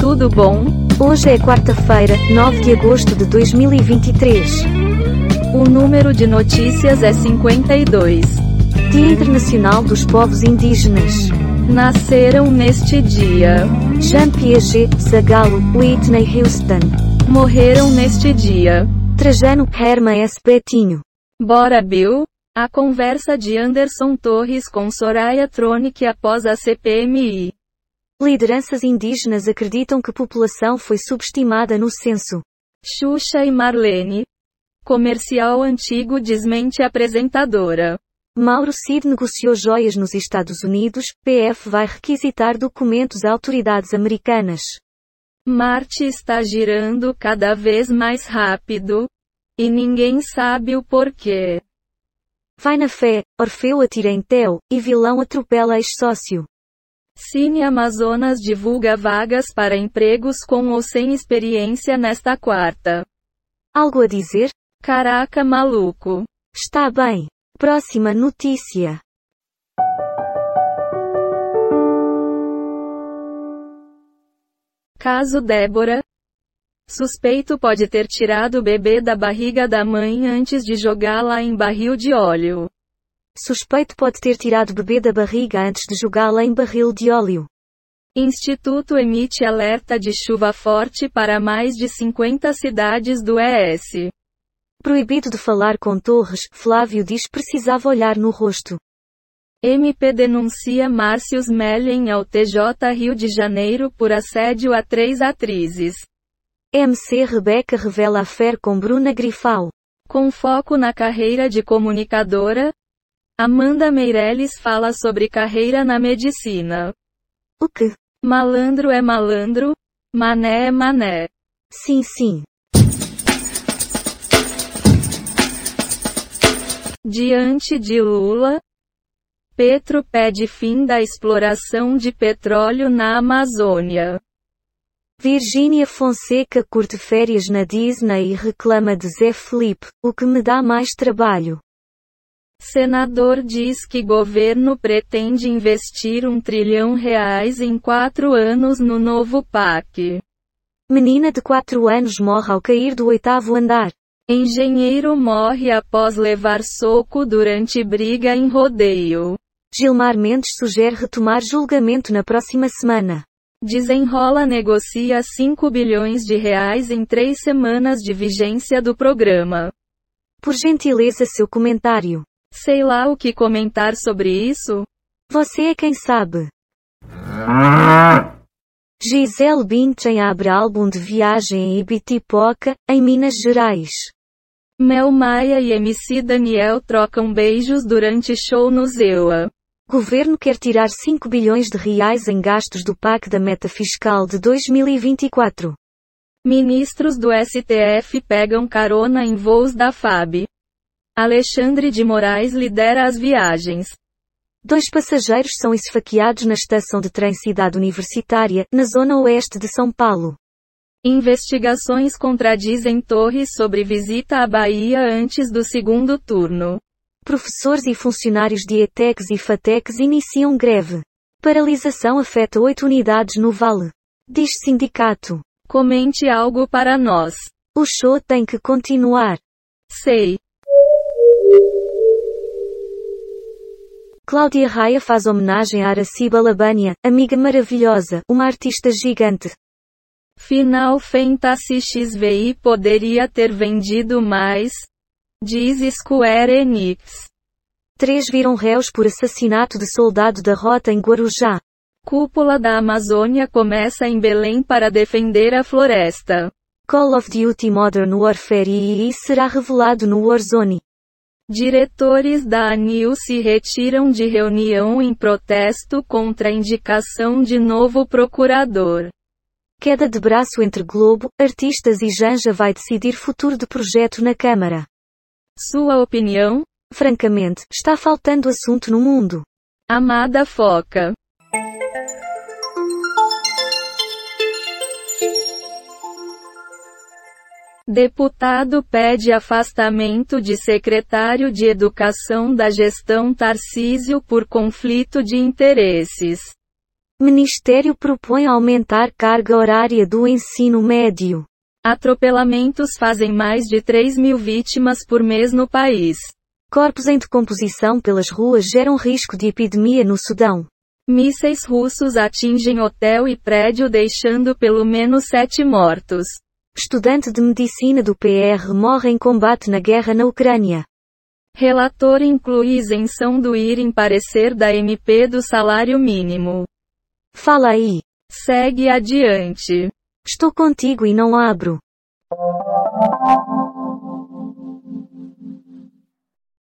tudo bom? Hoje é quarta-feira, 9 de agosto de 2023. O número de notícias é 52. Dia Internacional dos Povos Indígenas. Nasceram neste dia. Jean Piaget, Zagallo, Whitney Houston. Morreram neste dia. Trajano, Herma S. Betinho. Bora Bill? A conversa de Anderson Torres com Soraya Tronic após a CPMI. Lideranças indígenas acreditam que população foi subestimada no censo. Xuxa e Marlene. Comercial antigo desmente apresentadora. Mauro Cid negociou joias nos Estados Unidos, PF vai requisitar documentos a autoridades americanas. Marte está girando cada vez mais rápido. E ninguém sabe o porquê. Vai na fé, Orfeu atira em Theo, e vilão atropela ex-sócio. Cine Amazonas divulga vagas para empregos com ou sem experiência nesta quarta. Algo a dizer? Caraca maluco. Está bem. Próxima notícia. Caso Débora. Suspeito pode ter tirado o bebê da barriga da mãe antes de jogá-la em barril de óleo. Suspeito pode ter tirado bebê da barriga antes de jogá-la em barril de óleo. Instituto emite alerta de chuva forte para mais de 50 cidades do ES. Proibido de falar com Torres, Flávio diz precisava olhar no rosto. MP denuncia Márcios Mellen ao TJ Rio de Janeiro por assédio a três atrizes. MC Rebeca revela a com Bruna Grifal. Com foco na carreira de comunicadora, Amanda Meirelles fala sobre carreira na medicina. O que? Malandro é malandro, mané é mané. Sim, sim. Diante de Lula, Petro pede fim da exploração de petróleo na Amazônia. Virgínia Fonseca curte férias na Disney e reclama de Zé Felipe, o que me dá mais trabalho. Senador diz que governo pretende investir um trilhão reais em quatro anos no novo PAC. Menina de quatro anos morre ao cair do oitavo andar. Engenheiro morre após levar soco durante briga em rodeio. Gilmar Mendes sugere retomar julgamento na próxima semana. Desenrola negocia 5 bilhões de reais em três semanas de vigência do programa. Por gentileza seu comentário. Sei lá o que comentar sobre isso. Você é quem sabe. Gisele Bündchen abre álbum de viagem em Ibitipoca, em Minas Gerais. Mel Maia e MC Daniel trocam beijos durante show no Zewa. Governo quer tirar 5 bilhões de reais em gastos do PAC da meta fiscal de 2024. Ministros do STF pegam carona em voos da FAB. Alexandre de Moraes lidera as viagens. Dois passageiros são esfaqueados na estação de trem Cidade Universitária, na zona oeste de São Paulo. Investigações contradizem Torres sobre visita à Bahia antes do segundo turno. Professores e funcionários de ETECs e FATECs iniciam greve. Paralisação afeta oito unidades no Vale. Diz sindicato. Comente algo para nós. O show tem que continuar. Sei. Cláudia Raia faz homenagem a Araciba Labânia, amiga maravilhosa, uma artista gigante. Final Fantasy XVI poderia ter vendido mais, diz Square Enix. Três viram réus por assassinato de soldado da rota em Guarujá. Cúpula da Amazônia começa em Belém para defender a floresta. Call of Duty Modern Warfare II será revelado no Warzone. Diretores da ANIL se retiram de reunião em protesto contra a indicação de novo procurador. Queda de braço entre Globo, artistas e Janja vai decidir futuro de projeto na Câmara. Sua opinião? Francamente, está faltando assunto no mundo. Amada Foca. Deputado pede afastamento de secretário de Educação da gestão Tarcísio por conflito de interesses. Ministério propõe aumentar carga horária do ensino médio. Atropelamentos fazem mais de 3 mil vítimas por mês no país. Corpos em decomposição pelas ruas geram risco de epidemia no Sudão. Mísseis russos atingem hotel e prédio deixando pelo menos sete mortos. Estudante de medicina do PR morre em combate na guerra na Ucrânia. Relator inclui isenção do IR em parecer da MP do salário mínimo. Fala aí. Segue adiante. Estou contigo e não abro.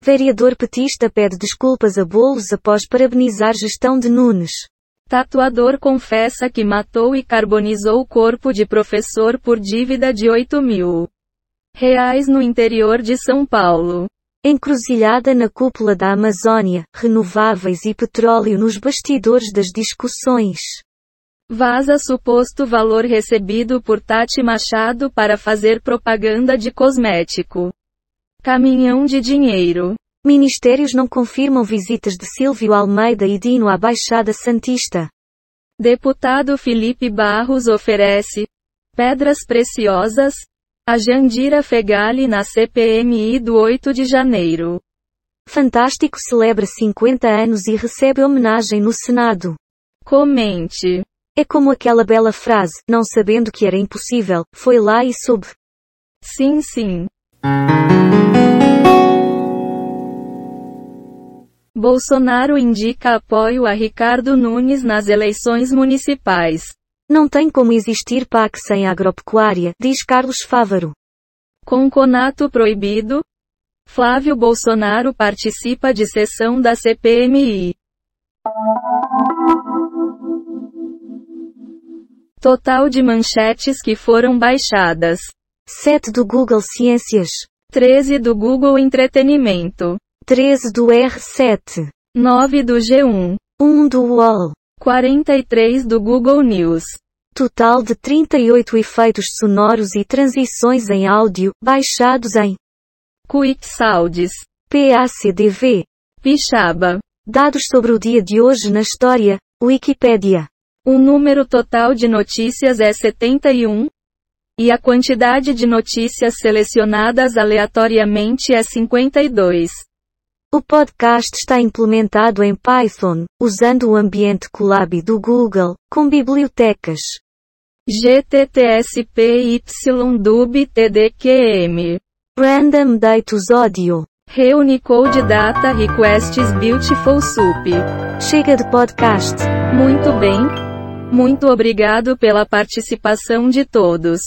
Vereador petista pede desculpas a bolos após parabenizar gestão de Nunes. Tatuador confessa que matou e carbonizou o corpo de professor por dívida de 8 mil reais no interior de São Paulo. Encruzilhada na cúpula da Amazônia, renováveis e petróleo nos bastidores das discussões. Vaza suposto valor recebido por Tati Machado para fazer propaganda de cosmético. Caminhão de dinheiro. Ministérios não confirmam visitas de Silvio Almeida e Dino à Baixada Santista. Deputado Felipe Barros oferece pedras preciosas a Jandira Fegali na CPMI do 8 de janeiro. Fantástico celebra 50 anos e recebe homenagem no Senado. Comente. É como aquela bela frase, não sabendo que era impossível, foi lá e soube. Sim, sim. Bolsonaro indica apoio a Ricardo Nunes nas eleições municipais. Não tem como existir PAC sem agropecuária, diz Carlos Fávaro. Com conato proibido, Flávio Bolsonaro participa de sessão da CPMI. Total de manchetes que foram baixadas: 7 do Google Ciências, 13 do Google Entretenimento, 13 do R7, 9 do G1, 1 do UOL, 43 do Google News. Total de 38 efeitos sonoros e transições em áudio, baixados em Quick Sounds, PACDV. Pixaba. Dados sobre o dia de hoje na história, Wikipédia. O número total de notícias é 71. E a quantidade de notícias selecionadas aleatoriamente é 52. O podcast está implementado em Python, usando o ambiente Colab do Google, com bibliotecas GTTSPYDUB TDQM. Random Datus Audio. Reunicode Data Requests Beautiful Soup. Chega de podcast. Muito bem. Muito obrigado pela participação de todos.